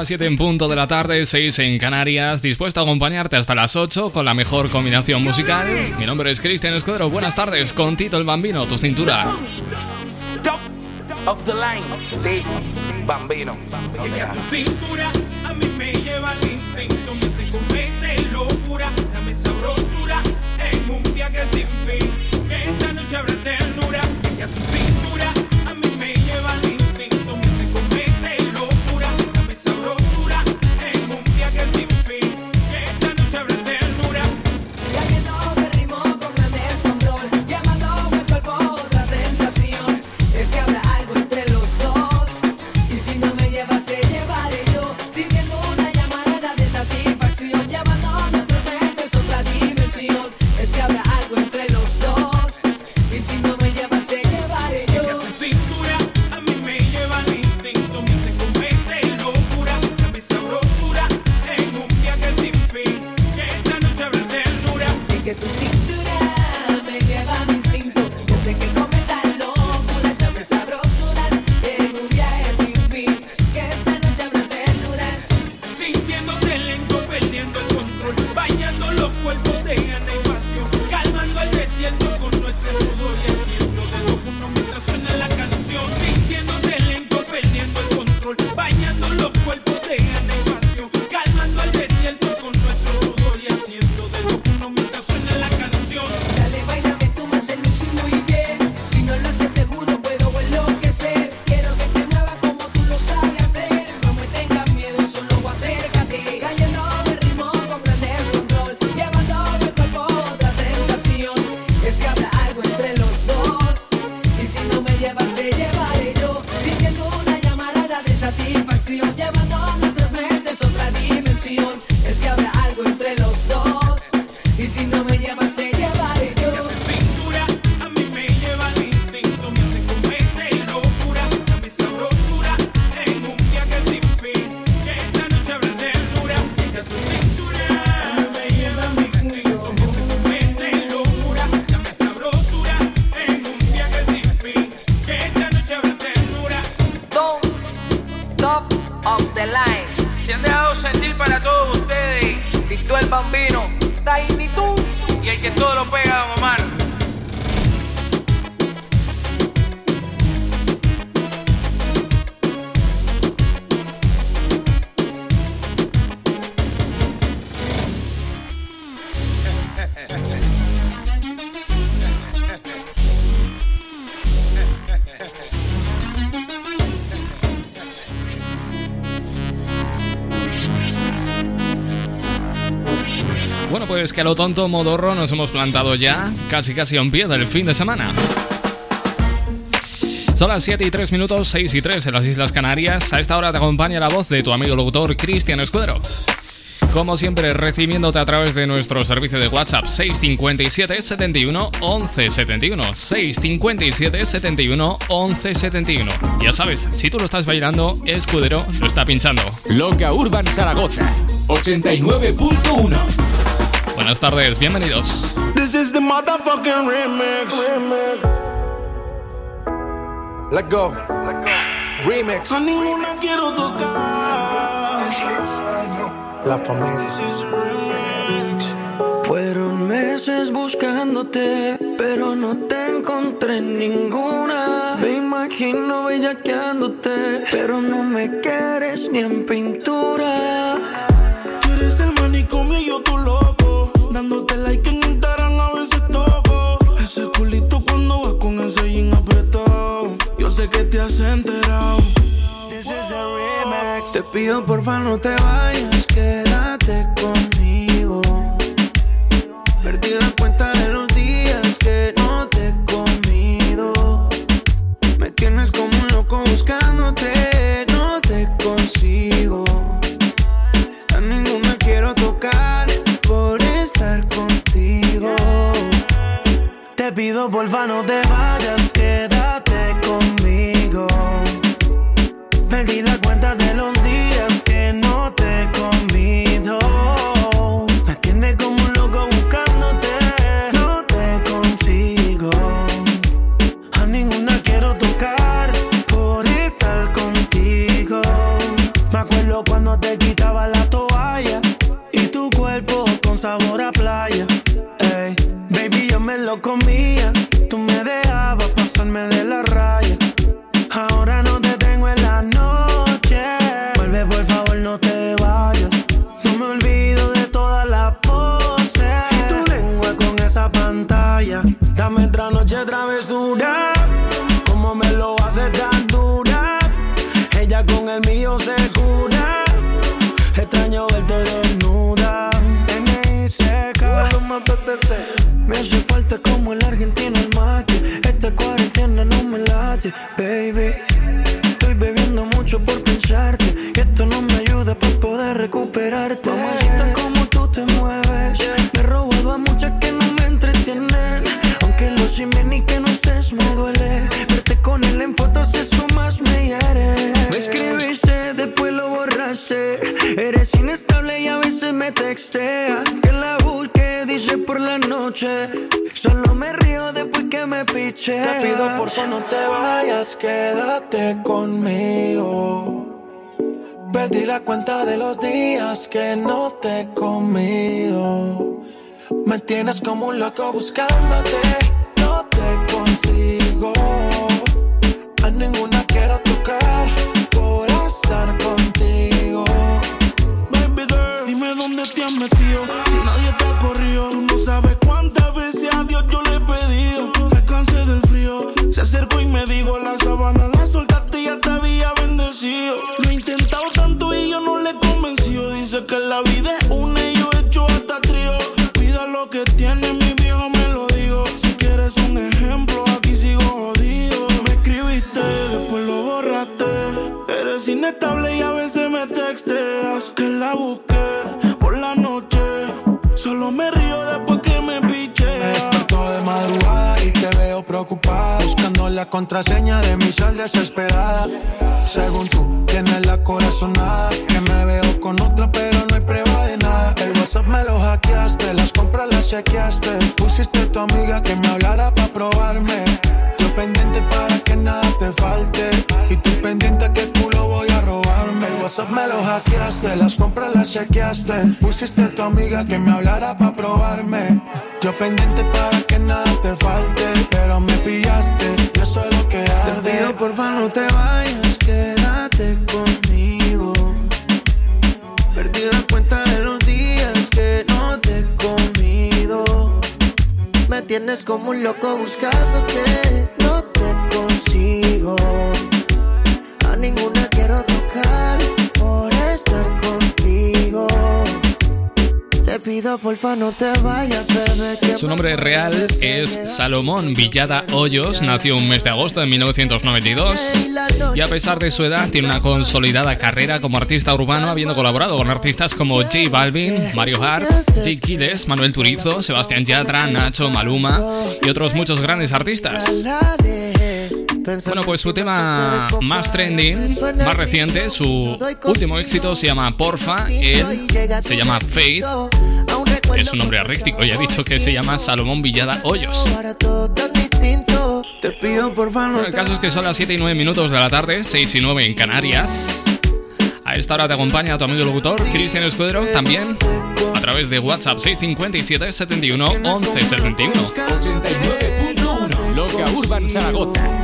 Las 7 en punto de la tarde, 6 en Canarias, dispuesto a acompañarte hasta las 8 con la mejor combinación musical. Mi nombre es Cristian Escudero, buenas tardes con Tito el Bambino, tu cintura. Top of the line de Bambino. Tu cintura a mí me lleva al instinto, me hace comete locura, dame sabrosura en un viaje sin fin. Que esta noche habrá que a lo tonto modorro nos hemos plantado ya, casi casi a un pie del fin de semana. Son las 7 y 3 minutos, 6 y 3 en las Islas Canarias. A esta hora te acompaña la voz de tu amigo locutor Cristian Escudero. Como siempre, recibiéndote a través de nuestro servicio de WhatsApp 657 71 11 71. 657 71 11 71. Ya sabes, si tú lo estás bailando, Escudero lo está pinchando. Loca Urban Zaragoza 89.1 Buenas tardes, bienvenidos. This is the motherfucking remix. Let go. Remix. A ninguna quiero tocar. La familia. This is a remix. Fueron meses buscándote, pero no te encontré en ninguna. Me imagino bellaqueándote, pero no me quieres ni en pintura. Tú eres el manicomio y yo tu loco. Dándote like en Instagram a veces toco. Ese culito cuando vas con ese jean apretado. Yo sé que te has enterado. This is the remix. Te pido porfa no te vayas, quédate conmigo. Perdí pido porfa no te vayas, quédate conmigo. Perdí la cuenta de los días que no te he comido. Me tiene como un loco buscándote, no te consigo. A ninguna quiero tocar por estar contigo. Me acuerdo cuando te quitaba la toalla y tu cuerpo con sabor a playa. Ey, baby, yo me lo comía. Falta como el argentino el mate. Esta cuarentena no me late, baby. Piche. Te pido por favor no te vayas, quédate conmigo. Perdí la cuenta de los días que no te he comido. Me tienes como un loco buscándote, no te consigo. A ninguna quiero tocar por estar contigo. Baby girl, dime dónde te has metido. Si nadie te ha corrido, tú no sabes cuántas veces a Dios yo le Se acercó y me dijo: La sabana la soltaste y ya te había bendecido. Lo he intentado tanto y yo no le he convencido. Dice que la vida es una y yo he hecho hasta trío. Cuida lo que tiene, mi viejo me lo digo. Si quieres un ejemplo, aquí sigo jodido. Me escribiste, después lo borraste. Eres inestable y a veces me texteas. Que la busqué Buscando la contraseña de mi sal desesperada. Según tú, tienes la corazonada. Que me veo con otra, pero no hay prueba de nada. El WhatsApp me lo hackeaste, las compras las chequeaste. Pusiste a tu amiga que me hablara para probarme. Yo pendiente para que nada te falte. Y tú pendiente que voy a robarme. El WhatsApp me lo hackeaste, las compras las chequeaste. Pusiste a tu amiga que me hablara para probarme. Yo pendiente para que nada te falte. Pero me pillaste, yo soy lo que arde. Te pido porfa no te vayas, quédate conmigo. Perdí la cuenta de los días que no te he comido. Me tienes como un loco buscándote, no te consigo. Pido porfa no te vayas, bebé. que Su nombre real es Salomón Villada Hoyos, nació un mes de agosto de 1992 y a pesar de su edad tiene una consolidada carrera como artista urbano habiendo colaborado con artistas como J Balvin, Mario Hart, Jake Kides, Manuel Turizo, Sebastián Yatra, Nacho, Maluma y otros muchos grandes artistas. Bueno, pues su tema más trending, más reciente, su último éxito se llama Porfa, él se llama Faith, es su nombre artístico y ha dicho que se llama Salomón Villada Hoyos. Bueno, el caso es que son las 7 y 9 minutos de la tarde, 6 y 9 en Canarias. A esta hora te acompaña tu amigo locutor, Cristian Escudero, también a través de WhatsApp 657 71 11 71. 89.1 Loca Urban Zaragoza.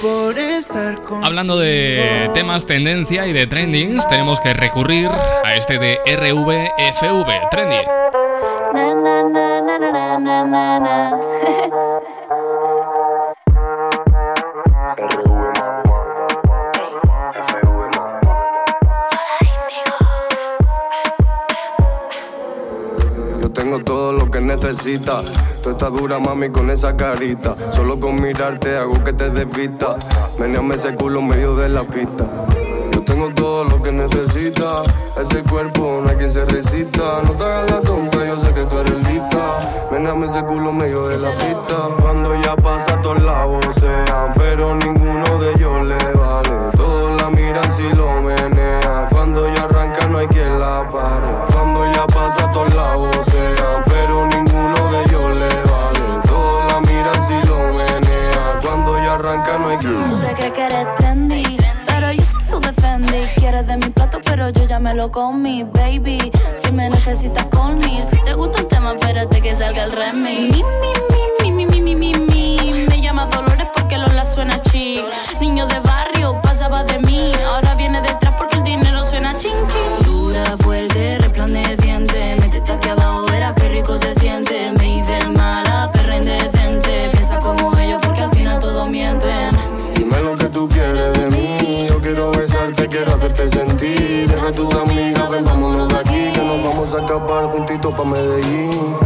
Por estar con Hablando de temas tendencia y de trendings, tenemos que recurrir a este de RVFV, Trendy. Na, na, na, necesitas. Tú estás dura, mami, con esa carita. Solo con mirarte hago que te desvista. Meneame ese culo en medio de la pista. Yo tengo todo lo que necesitas. Ese cuerpo no hay quien se resista. No te hagas la tonta, yo sé que tú eres lista. Meneame ese culo en medio de la pista. Cuando ya pasa, todos la vocean. Pero ninguno de ellos le vale. Todos la miran si lo menean. Cuando ya arranca, no hay quien la pare. Cuando ya pasa, todos la vocean. cree que eres trendy. Pero yo soy full defendi. Quieres de mi plato, pero yo ya me lo comí, baby. Si me necesitas, call me. Si te gusta el tema, espérate que salga el remix. Mi, mi, mi, mi, mi, mi, mi, mi. Me llama Dolores porque Lola suena chic. Niño de barrio, pasaba de mí. Ahora viene detrás porque el dinero suena ching, ching. Dura, fuerte, resplandeciente. Métete aquí abajo, verás qué rico se siente grabar juntito pa' Medellín.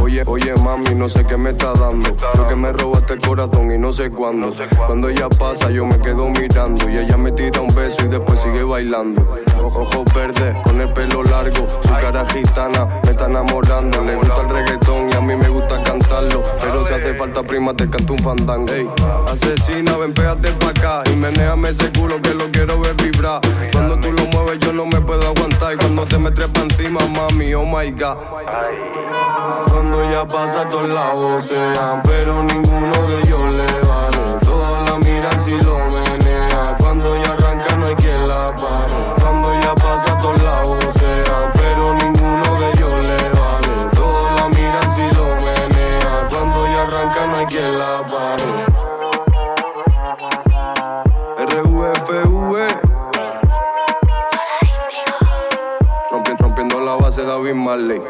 Oye, oye, mami, no sé qué me está dando. Creo que me robaste el corazón y no sé cuándo. Cuando ella pasa, yo me quedo mirando. Y ella me tira un beso y después sigue bailando. Ojos verdes, con el pelo largo. Su cara gitana me está enamorando. Le gusta el reggaetón y a mí me gusta cantarlo. Pero si hace falta prima, te canto un fandango. Ey, asesina, ven, pégate pa' acá. Y menéame ese culo que lo quiero ver vibrar. Cuando tú yo no me puedo aguantar. Cuando te me trepa encima, mami, oh my god. Cuando ya pasa, todos la vocean, pero ninguno de ellos Marley.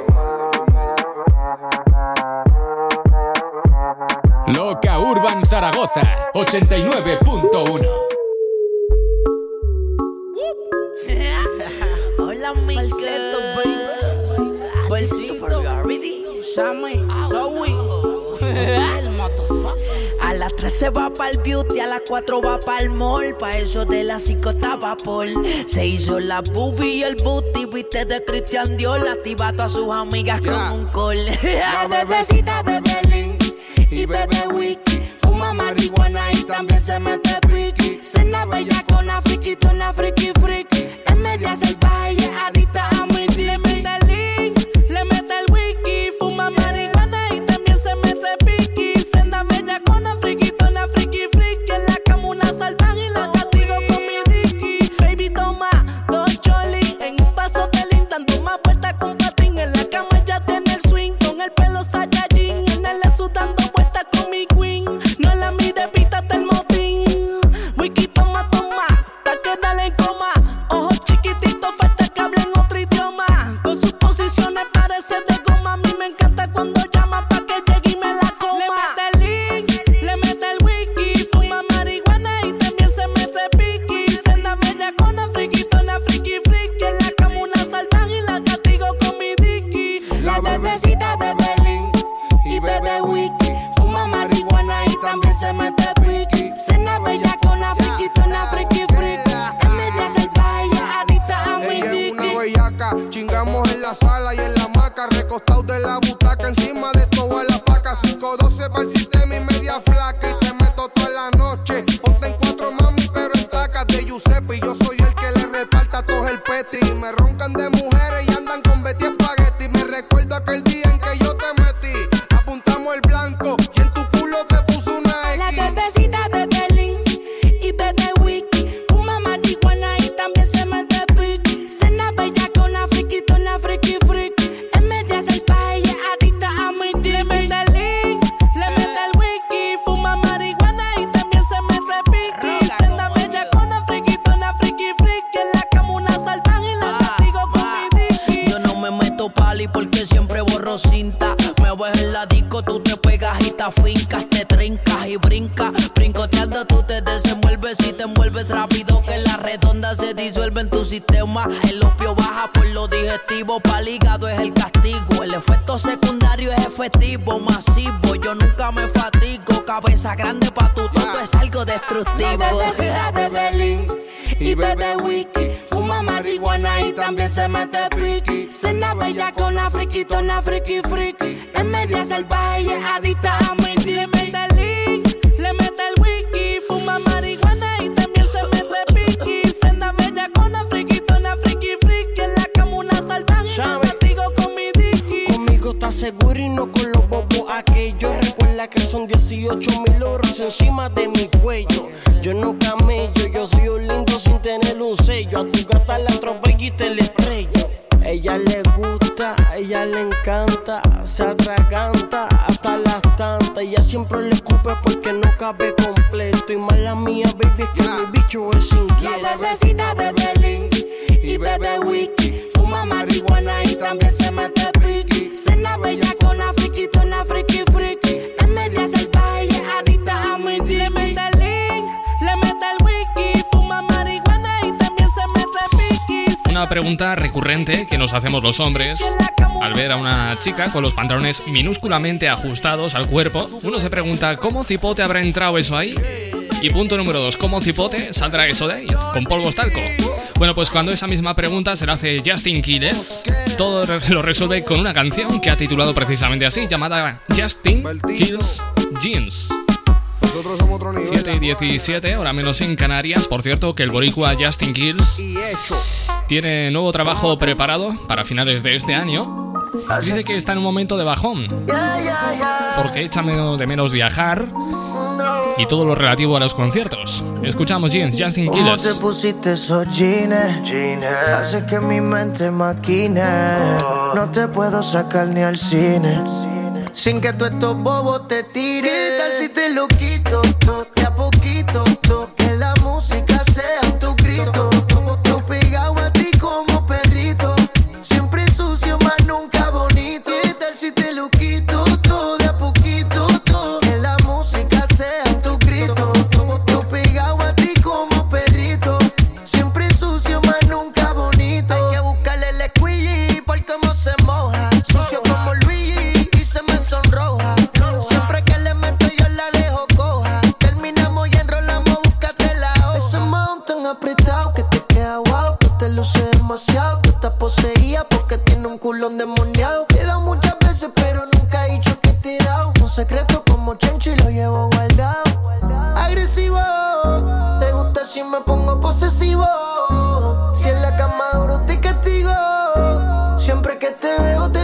Loca Urban Zaragoza, 89.1. Hola, mi A las 13 va para el beauty, a las 4 va para el mall. Pa' eso de las 5 está vapor. Se hizo la boobie y el booty, viste de Cristian Dior activa a sus amigas yeah. con un col. La bebecita bebe link y bebe wiki. Fuma marihuana y también se mete piqui. Cena bella con la friquitona friki una pregunta recurrente que nos hacemos los hombres. Al ver a una chica con los pantalones minúsculamente ajustados al cuerpo, uno se pregunta cómo cipote habrá entrado eso ahí. Y punto número dos, ¿cómo cipote saldrá eso de ahí? ¿Con polvos talco? Bueno, pues cuando esa misma pregunta se la hace Justin Quiles, todo lo resuelve con una canción que ha titulado precisamente así, llamada Justin Kills Jeans. Nosotros somos otro nivel. 7 y 17, ahora menos en Canarias. Por cierto, que el boricua Justin Kills tiene nuevo trabajo preparado para finales de este año. Ah, Dice que está en un momento de bajón. Porque echa de menos viajar y todo lo relativo a los conciertos. Escuchamos Jens, Justin Killers. ¿Cómo te pusiste esos jeans? Hace que mi mente maquine. Oh. No te puedo sacar ni al cine sin que tú estos bobos te tiren. ¿Qué tal si te lo quito? De a poquito, que la Si en la cama duro te castigo, siempre que te veo te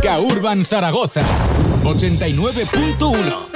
K Urban Zaragoza 89.1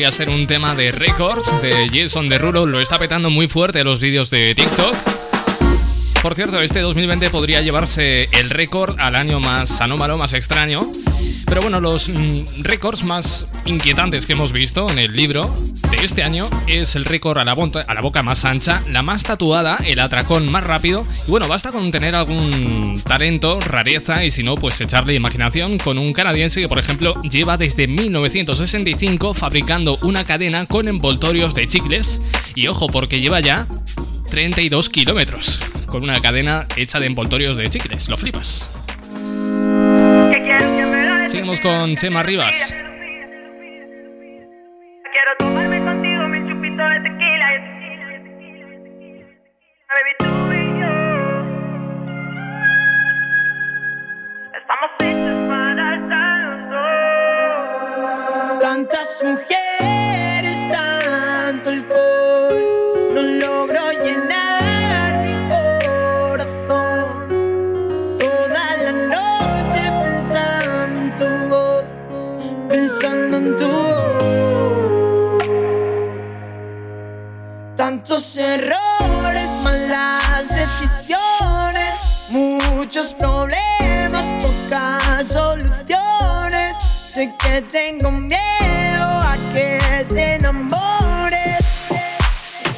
Podría ser un tema de Records de Jason Derulo. Lo está petando muy fuerte los vídeos de TikTok. Por cierto, este 2020 podría llevarse el récord al año más anómalo, más extraño. Pero bueno, los mm, récords más inquietantes que hemos visto en el libro de este año es el récord a la, a la boca más ancha, la más tatuada, el atracón más rápido. Y bueno, basta con tener algún talento, rareza y si no, pues echarle imaginación con un canadiense que, por ejemplo, lleva desde 1965 fabricando una cadena con envoltorios de chicles. Y ojo, porque lleva ya 32 kilómetros con una cadena hecha de envoltorios de chicles. Lo flipas. Seguimos con Chema Rivas. Quiero tomarme contigo mi chupito de tequila. Baby, tú y yo estamos hechos para estar los dos. Tantas mujeres, Tantos errores, malas decisiones, muchos problemas, pocas soluciones. Sé que tengo miedo a que te enamores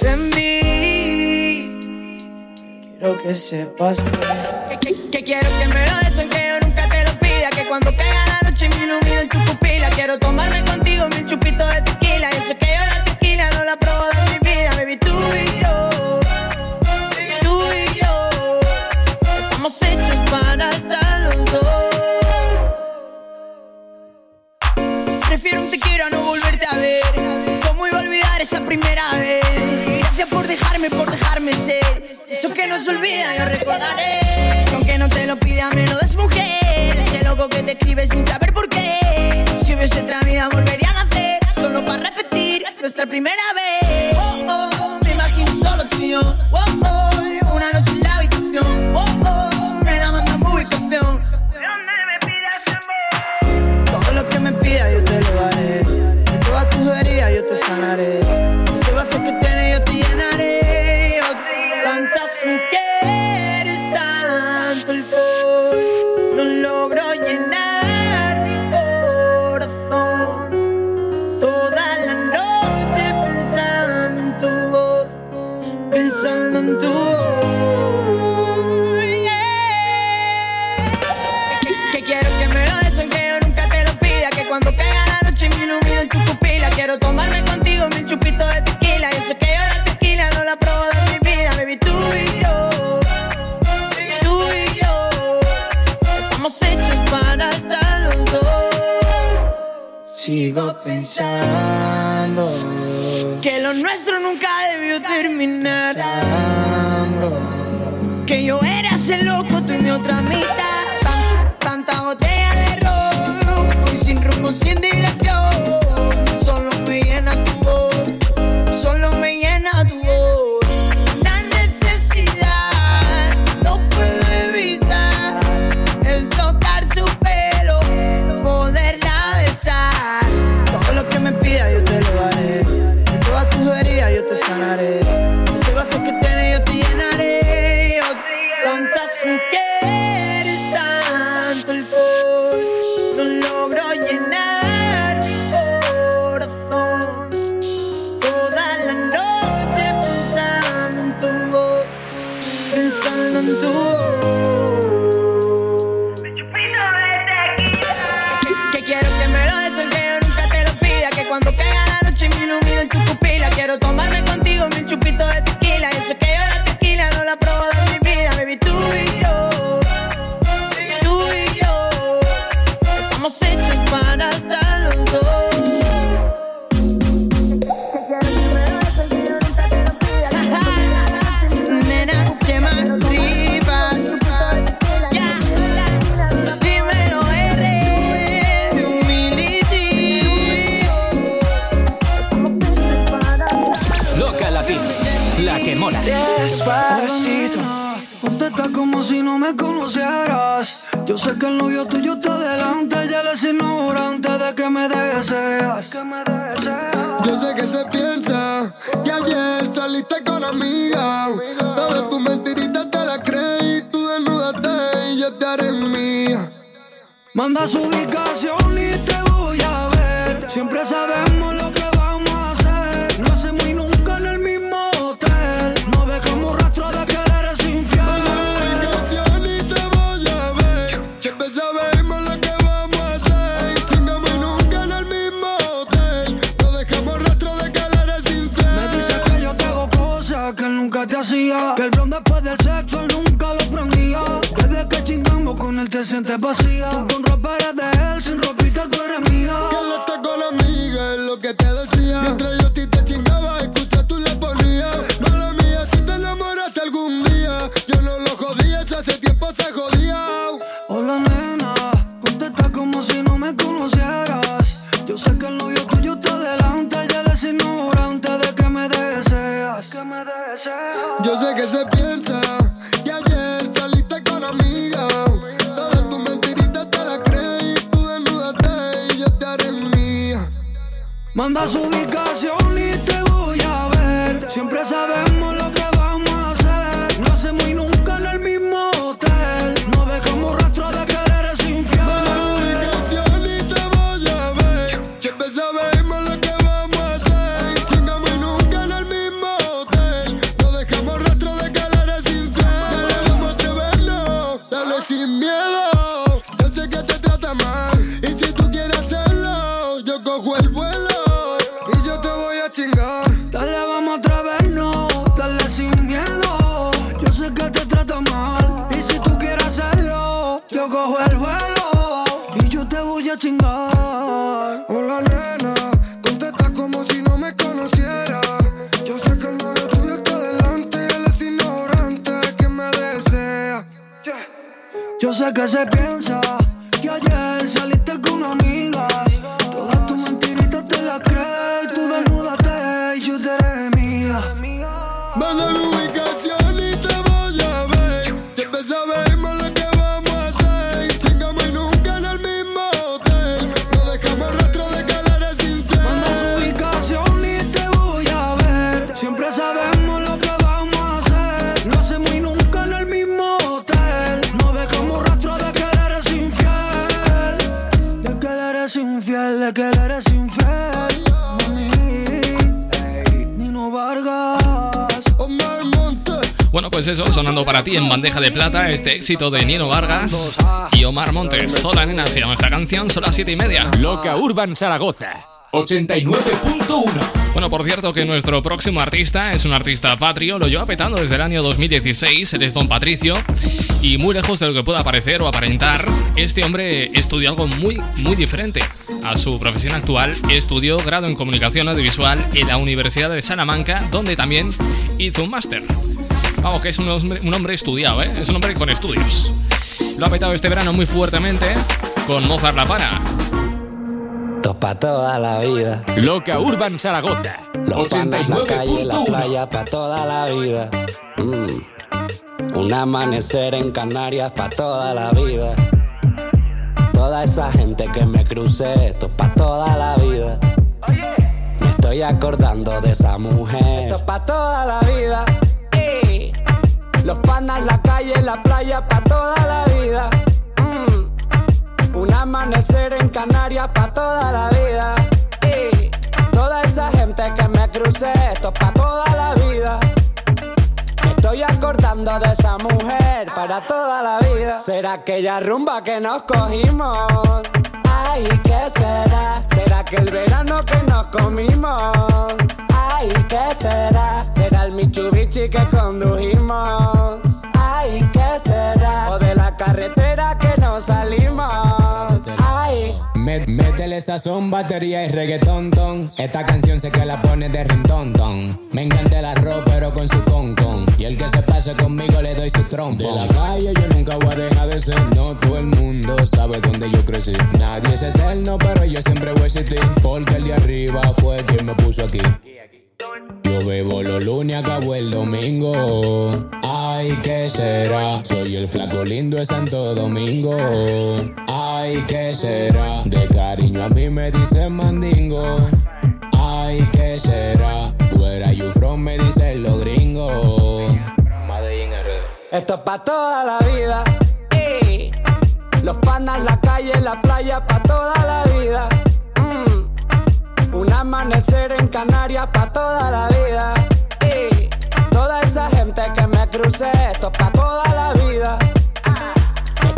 de mí. Quiero que sepas que, que, que quiero que me lo des aunque yo nunca te lo pida. Que cuando caiga la noche me ilumine por dejarme, ser. Eso que no se olvida, yo recordaré. Que Aunque no te lo pida, me lo des mujer. Ese loco que te escribe sin saber por qué. Si hubiese otra vida, volvería a nacer. Solo para repetir nuestra primera vez. piensa. Y ayer saliste con amiga. Todas tus mentiritas te las crees tú desnúdate y yo te haré mía. Manda su ubicación y te voy a ver. Siempre sabemos. trata este éxito de Nino Vargas y Omar Montes. Sola nena se llama esta canción, son las 7 y media. Loca Urban Zaragoza. 89.1. Bueno, por cierto que nuestro próximo artista es un artista patrio, lo lleva petando desde el año 2016, él es Don Patricio, y muy lejos de lo que pueda parecer o aparentar, este hombre estudió algo muy, muy diferente a su profesión actual, estudió grado en comunicación audiovisual en la Universidad de Salamanca, donde también hizo un máster. Vamos, que es un hombre, un hombre estudiado, ¿eh? Es un hombre con estudios. Lo ha petado este verano muy fuertemente con Mozart La Para. Esto pa' toda la vida. Loca Urban Zaragoza. Los panas, la calle, la 89.1. playa pa' toda la vida. Mm. Un amanecer en Canarias pa' toda la vida. Toda esa gente que me crucé, esto pa' toda la vida. Me estoy acordando de esa mujer. Esto pa' toda la vida. Los panas, la calle, la playa pa' toda la vida. Mm. Un amanecer en Canarias pa' toda la vida. Ey. Toda esa gente que me crucé, esto pa' toda la vida. Me estoy acordando de esa mujer para toda la vida. ¿Será aquella rumba que nos cogimos? Ay, ¿qué será? ¿Será que el verano que nos comimos? Ay, ¿qué será? ¿Será el Mitsubishi que condujimos? Ay, ¿qué será? O de la carretera que nos salimos. Ay. Mé- Métele sazón, batería y reggaetón, ton. Esta canción sé que la pone de rintón, ton. Me encanta el arroz, pero con su con, con. Y el que se pase conmigo le doy su trompo. De la calle yo nunca voy a dejar de ser. No mundo sabe dónde yo crecí. Nadie es eterno, pero yo siempre voy a existir. Porque el de arriba fue quien me puso aquí. Yo bebo los lunes, acabo el domingo. Ay, ¿qué será? Soy el flaco lindo de Santo Domingo. Ay, ¿qué será? De cariño a mí me dicen mandingo. Ay, ¿qué será? Are you from? Me dicen los gringos. Esto es pa' toda la vida. Los panas, la calle, la playa pa' toda la vida. Mm. Un amanecer en Canarias pa' toda la vida. Ey. Toda esa gente que me crucé, esto es pa' toda la vida.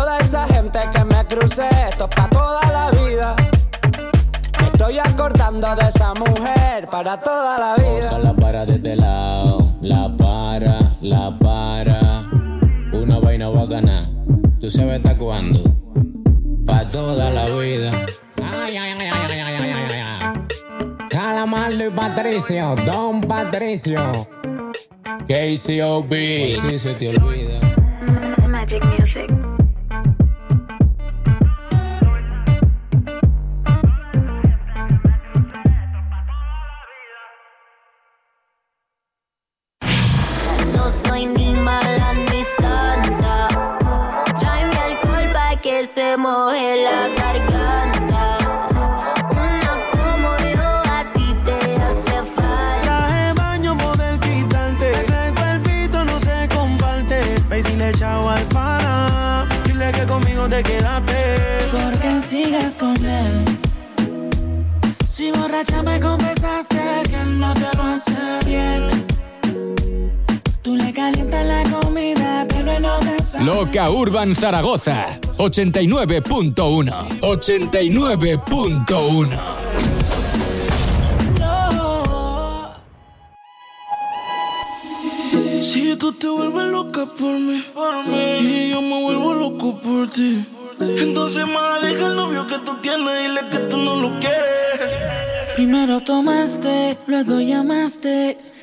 toda esa gente que me crucé, esto es pa' toda la vida. Me estoy acordando de esa mujer para toda la vida. Osa la para este lado, la para, la para. Una vaina va a ganar, tú sabes hasta cuándo. Pa' toda la vida. Ay, ay, ay, ay, ay, ay, ay, ay. Calamardo y Patricio, Don Patricio. KCOB. Si se te olvida. Magic Music. sabemos. Loca Urban Zaragoza 89.1 89.1 No. Si tú te vuelves loca por mí, y yo me vuelvo loco por ti, entonces más deja el novio que tú tienes y dile que tú no lo quieres. Primero tomaste, luego llamaste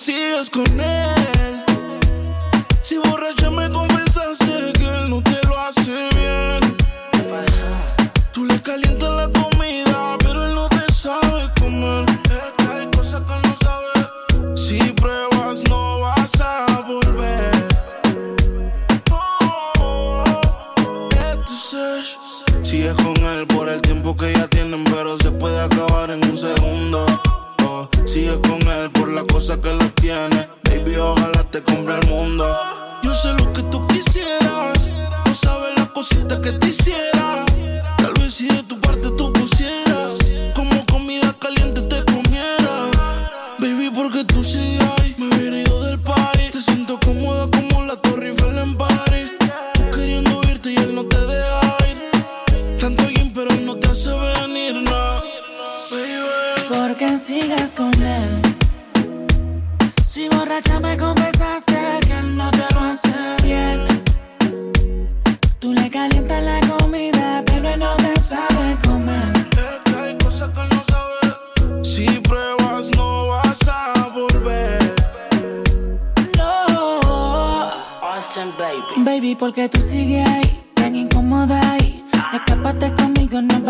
sigas con él.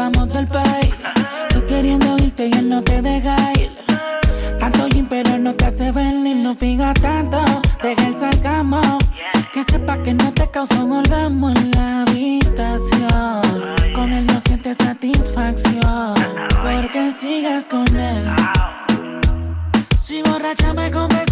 vamos del país. Tú queriendo irte y él no te deja ir. Tanto gym, pero él no te hace ver ni no fija tanto. Deja el sarcasmo. Que sepa que no te causó un orgasmo en la habitación. Con él no sientes satisfacción. Porque sigas con él. Si borracha me convences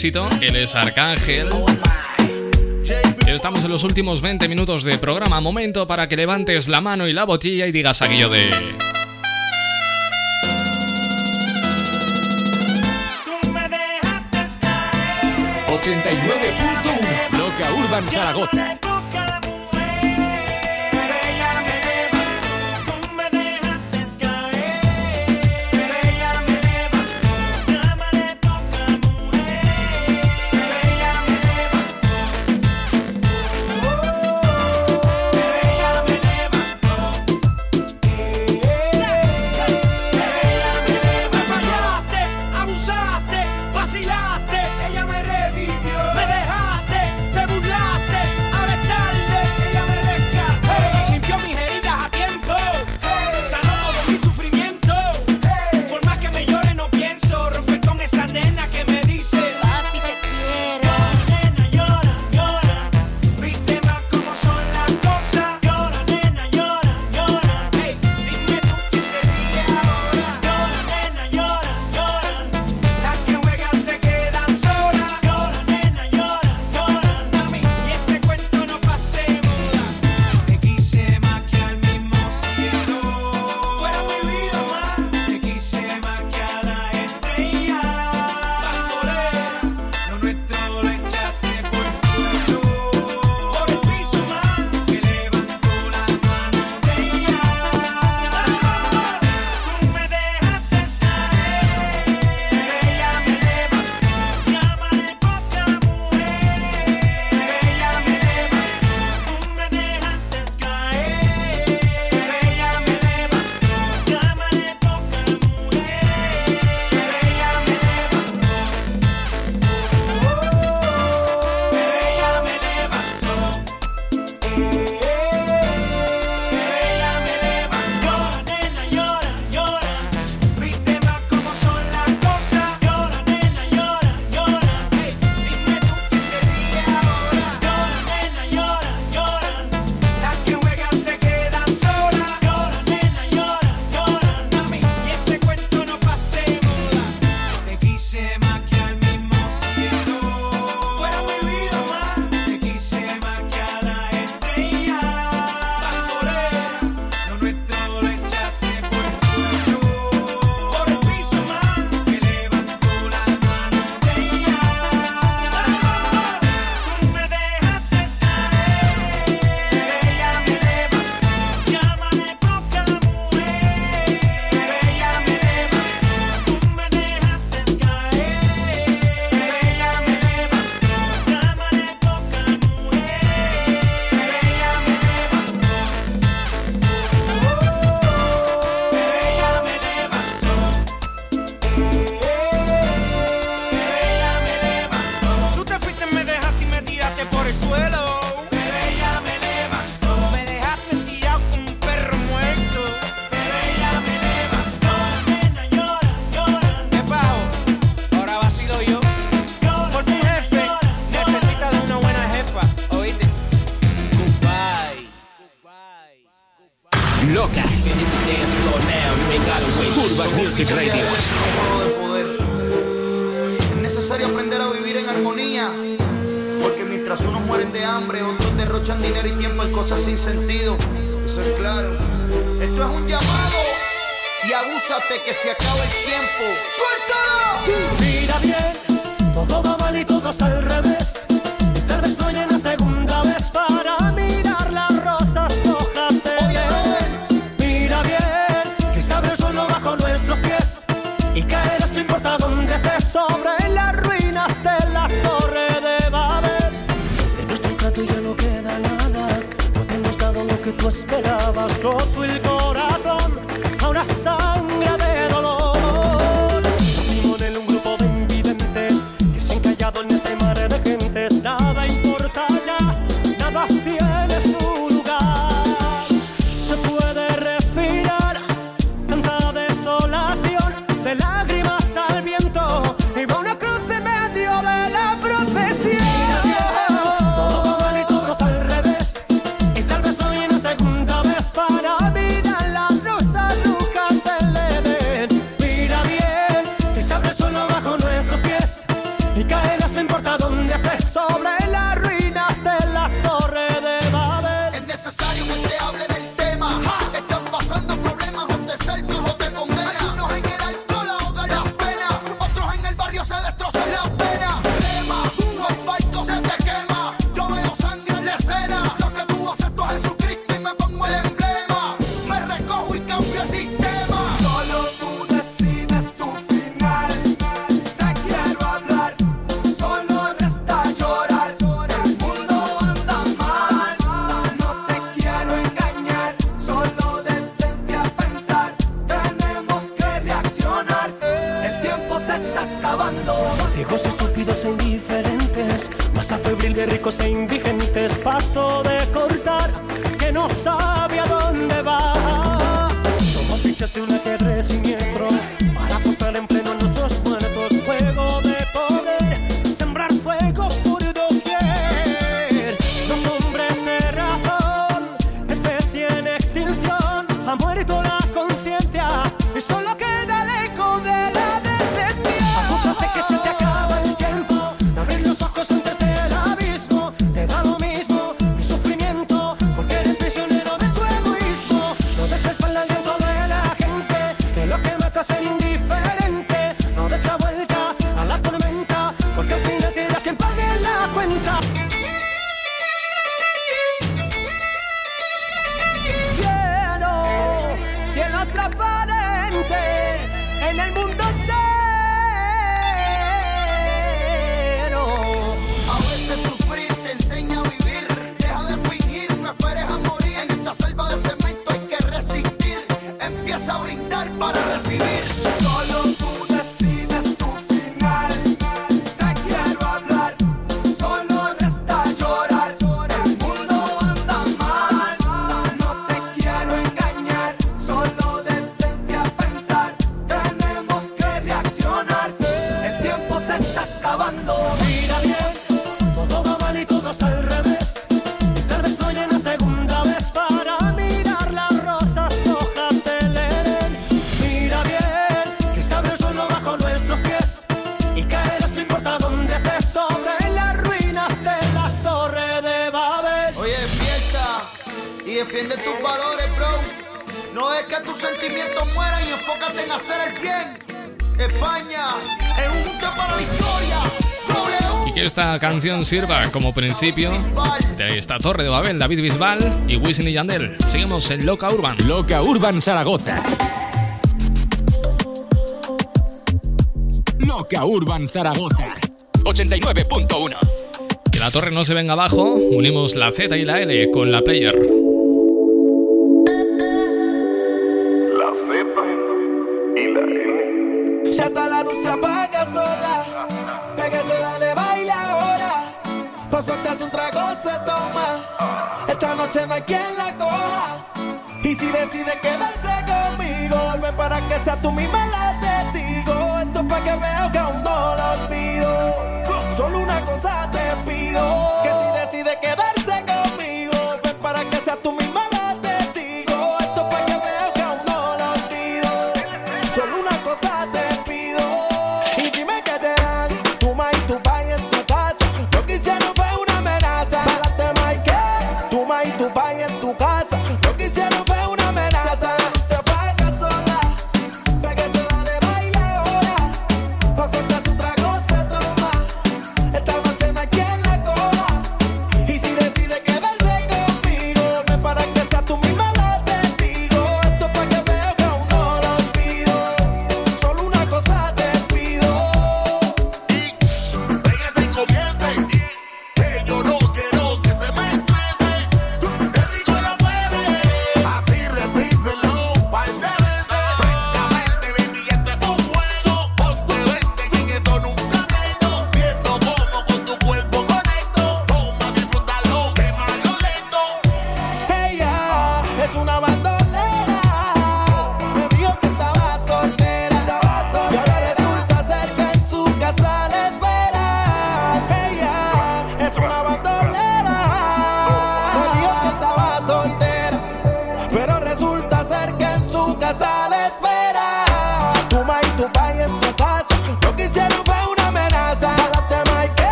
éxito. Él es Arcángel. Estamos en los últimos 20 minutos de programa. Momento para que levantes la mano y la botella y digas aquello de. Tú 89.1 Loca Urban Zaragoza. nossa y que esta canción sirva como principio de esta torre de Babel, David Bisbal y Wisin y Yandel. Seguimos en Loca Urban. Loca Urban Zaragoza. Loca Urban Zaragoza. 89.1. Que la torre no se venga abajo, unimos la Z y la L con la player. esposo un trago, se toma. Esta noche no hay quien la coja. Y si decide quedarse conmigo, vuelve para que sea tú misma la testigo. Esto es para que veo que aún no lo olvido. Solo una cosa te pido: que si decide quedarse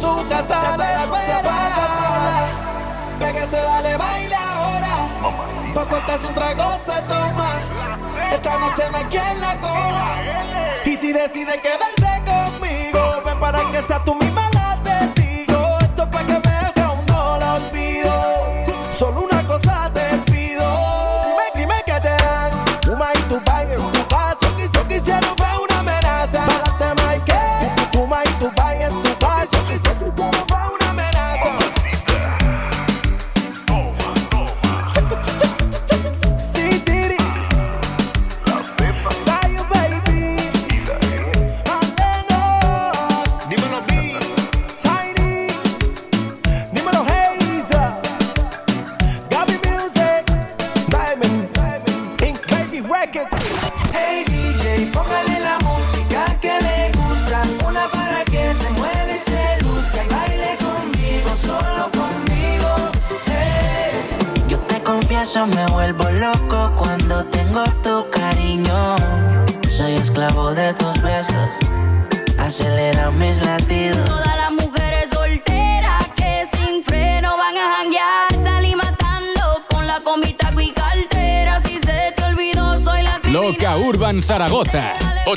su casa de se apaga sola. Ve que se vale baile ahora. Pa' soltarse un trago se toma. Esta noche no hay quien la coja. Y si decide quedarse conmigo, ven para que sea tú misma.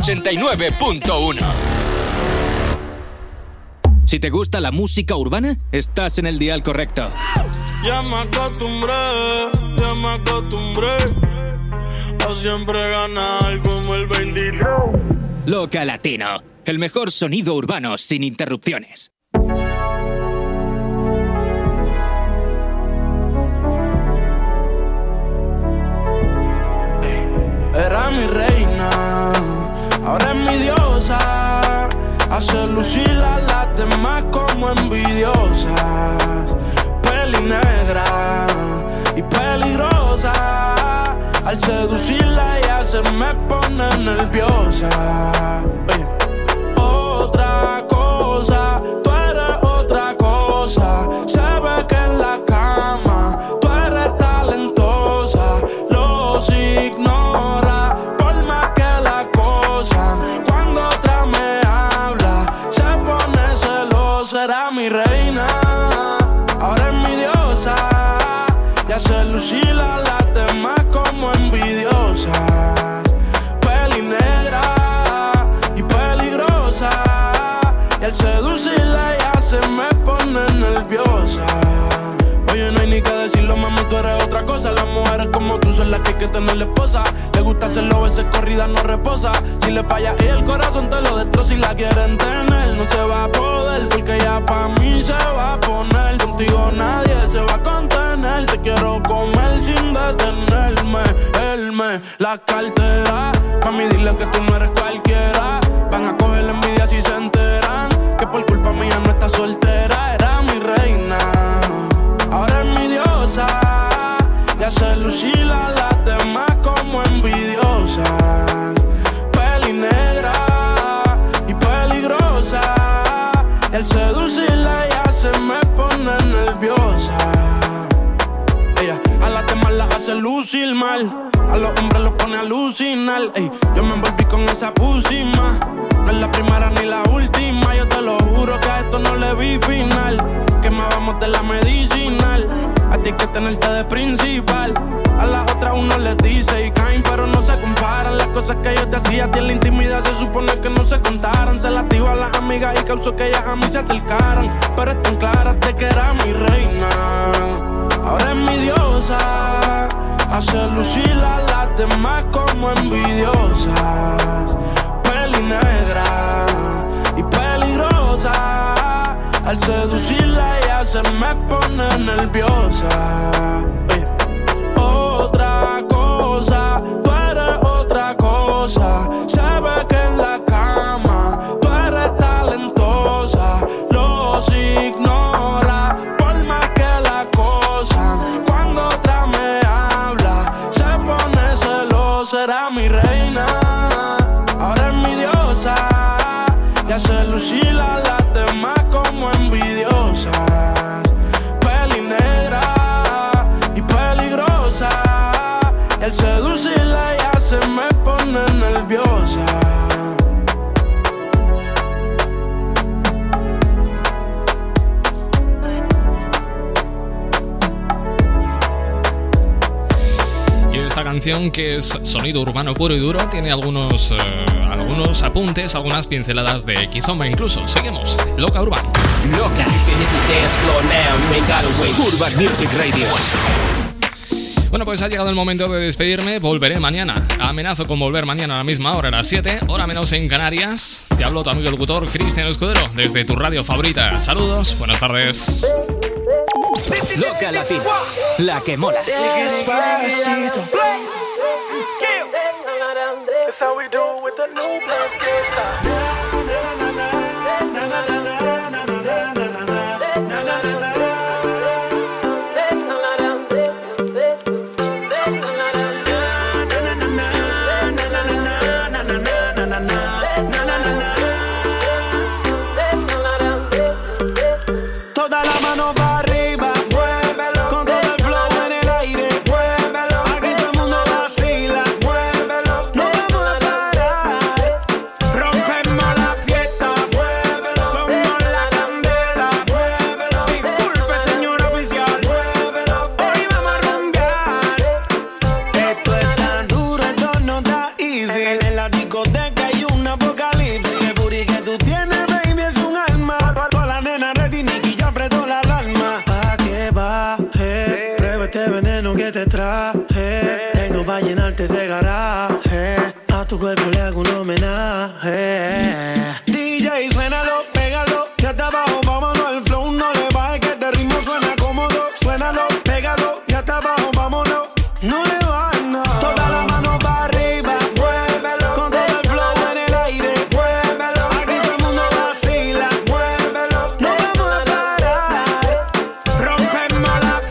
89.1 Si te gusta la música urbana, estás en el dial correcto. Ya me acostumbré, ya me acostumbré a siempre ganar como el 23. Loca Latino, el mejor sonido urbano sin interrupciones. Era mi reina, ahora es mi diosa. Hace lucir a las demás como envidiosas. Peli negra y peligrosa. Al seducirla ella se me pone nerviosa. Otra cosa, cosa. Las mujeres como tú son las que hay que tener esposa. Le gusta hacerlo, veces corrida no reposa. Si le falla y el corazón te lo destroza y la quieren tener. No se va a poder, porque ya pa' mí se va a poner. Contigo nadie se va a contener. Te quiero comer sin detenerme. Él me la cartera. Mami, dile que tú no eres cualquiera. Van a coger la envidia si se enteran. Que por culpa mía no está soltera. Era mi reina. Ahora es mi diosa. Y hace lucir a las demás como envidiosas. Peli negra y peligrosa. Al seducirla ya se me pone nerviosa. Ella a las demás las hace lucir mal. A los hombres los pone a alucinar. Ey, yo me envolví con esa pusima. No es la primera ni la última. Yo te lo juro que a esto no le vi final. Que me vamos de la medicinal. A ti hay que tenerte de principal. A las otras uno les dice y caen, pero no se comparan. Las cosas que yo te hacía a ti en la intimidad se supone que no se contaran. Se las digo a las amigas y causó que ellas a mí se acercaran. Pero están claras de que era mi reina. Ahora es mi diosa. Hace lucir a las demás como envidiosas. Peli negra y peligrosa. Al seducirla ella se me pone nerviosa. Canción que es sonido urbano puro y duro, tiene algunos, eh, algunos apuntes, algunas pinceladas de Kizomba incluso. Seguimos, Loca Urban. Loca. Urban Music Radio. Bueno, pues ha llegado el momento de despedirme. Volveré mañana. Amenazo con volver mañana a la misma hora, a las 7, hora menos en Canarias. Te hablo tu amigo locutor Cristian Escudero, desde tu radio favorita. Saludos, buenas tardes. Loca Latina, la que mola. Despacito. That's how we do it with the new